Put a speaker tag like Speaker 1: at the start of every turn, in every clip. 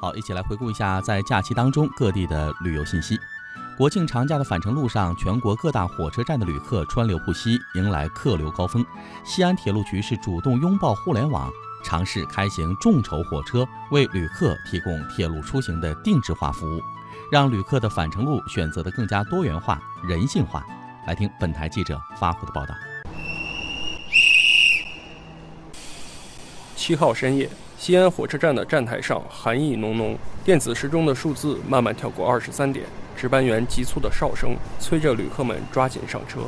Speaker 1: 好，一起来回顾一下在假期当中各地的旅游信息。国庆长假的返程路上，全国各大火车站的旅客川流不息，迎来客流高峰。西安铁路局是主动拥抱互联网，尝试开行众筹火车，为旅客提供铁路出行的定制化服务，让旅客的返程路选择的更加多元化、人性化。来听本台记者发回的报道。
Speaker 2: 七号深夜，西安火车站的站台上寒意浓浓，电子时钟的数字慢慢跳过二十三点。值班员急促的哨声催着旅客们抓紧上车。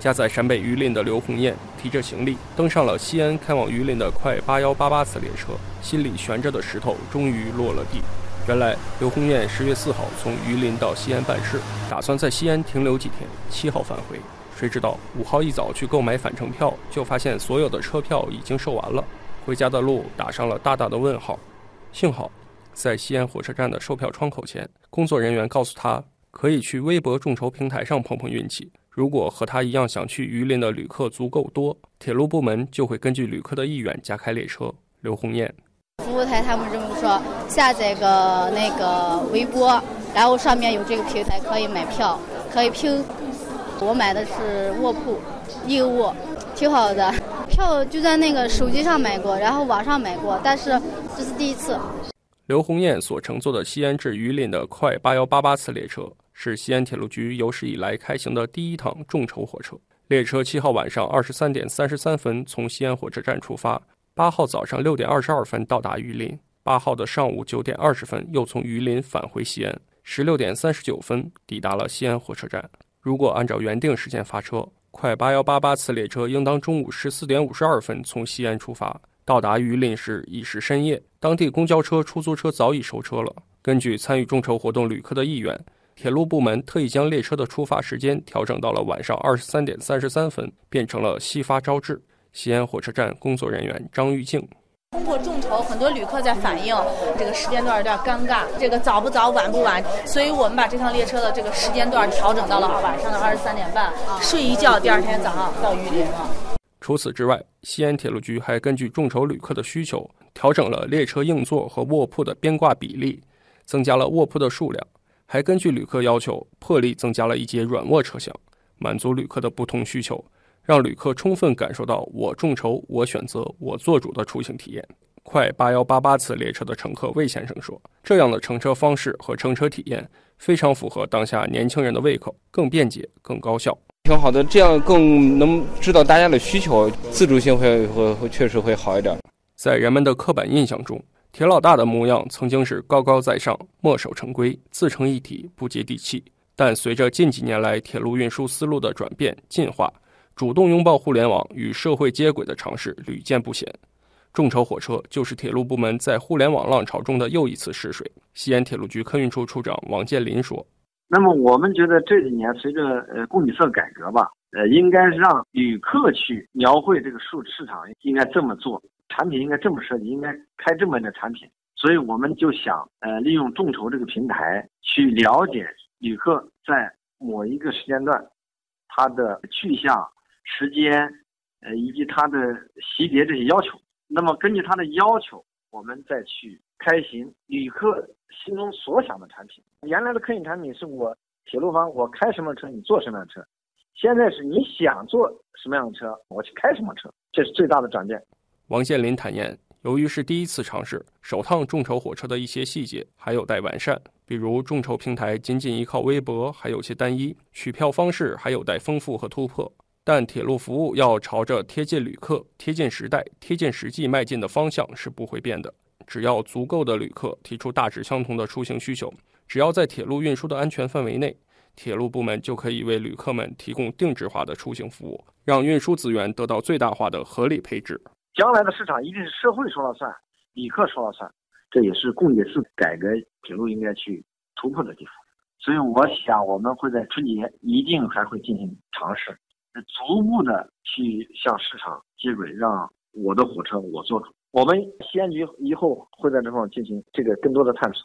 Speaker 2: 家在陕北榆林的刘红艳提着行李登上了西安开往榆林的快八幺八八次列车，心里悬着的石头终于落了地。原来刘红艳十月四号从榆林到西安办事，打算在西安停留几天，七号返回。谁知道五号一早去购买返程票，就发现所有的车票已经售完了，回家的路打上了大大的问号。幸好。在西安火车站的售票窗口前，工作人员告诉他，可以去微博众筹平台上碰碰运气。如果和他一样想去榆林的旅客足够多，铁路部门就会根据旅客的意愿加开列车。刘红艳，
Speaker 3: 服务台他们这么说，下载个那个微博，然后上面有这个平台可以买票，可以拼。我买的是卧铺，硬卧，挺好的。票就在那个手机上买过，然后网上买过，但是这是第一次。
Speaker 2: 刘红艳所乘坐的西安至榆林的快八幺八八次列车，是西安铁路局有史以来开行的第一趟众筹火车。列车七号晚上二十三点三十三分从西安火车站出发，八号早上六点二十二分到达榆林，八号的上午九点二十分又从榆林返回西安，十六点三十九分抵达了西安火车站。如果按照原定时间发车，快八幺八八次列车应当中午十四点五十二分从西安出发。到达榆林时已是深夜，当地公交车、出租车早已收车了。根据参与众筹活动旅客的意愿，铁路部门特意将列车的出发时间调整到了晚上二十三点三十三分，变成了西发朝至。西安火车站工作人员张玉静：
Speaker 4: 通过众筹，很多旅客在反映这个时间段有点尴尬，这个早不早、晚不晚，所以我们把这趟列车的这个时间段调整到了晚上的二十三点半，睡一觉，第二天早上到榆林了。
Speaker 2: 除此之外，西安铁路局还根据众筹旅客的需求，调整了列车硬座和卧铺的边挂比例，增加了卧铺的数量，还根据旅客要求，破例增加了一节软卧车厢，满足旅客的不同需求，让旅客充分感受到“我众筹，我选择，我做主”的出行体验。快八幺八八次列车的乘客魏先生说：“这样的乘车方式和乘车体验非常符合当下年轻人的胃口，更便捷，更高效。”
Speaker 5: 挺好的，这样更能知道大家的需求，自主性会会会确实会好一点。
Speaker 2: 在人们的刻板印象中，铁老大的模样曾经是高高在上、墨守成规、自成一体、不接地气。但随着近几年来铁路运输思路的转变进化，主动拥抱互联网与社会接轨的尝试屡见不鲜。众筹火车就是铁路部门在互联网浪潮中的又一次试水。西安铁路局客运处处长王建林说。
Speaker 6: 那么我们觉得这几年随着呃供给侧改革吧，呃，应该让旅客去描绘这个市市场应该这么做，产品应该这么设计，应该开这么的产品。所以我们就想呃利用众筹这个平台去了解旅客在某一个时间段他的去向、时间，呃以及他的级别这些要求。那么根据他的要求，我们再去开行旅客。心中所想的产品，原来的客运产品是我铁路方我开什么车你坐什么样的车，现在是你想坐什么样的车我去开什么车，这是最大的转变。
Speaker 2: 王建林坦言，由于是第一次尝试，首趟众筹火车的一些细节还有待完善，比如众筹平台仅仅依靠微博还有些单一，取票方式还有待丰富和突破。但铁路服务要朝着贴近旅客、贴近时代、贴近实际迈进的方向是不会变的。只要足够的旅客提出大致相同的出行需求，只要在铁路运输的安全范围内，铁路部门就可以为旅客们提供定制化的出行服务，让运输资源得到最大化的合理配置。
Speaker 6: 将来的市场一定是社会说了算，旅客说了算，这也是供给侧改革铁路应该去突破的地方。所以，我想我们会在春节一定还会进行尝试，逐步的去向市场接轨，让我的火车我做主。我们西安局以后会在这方面进行这个更多的探索。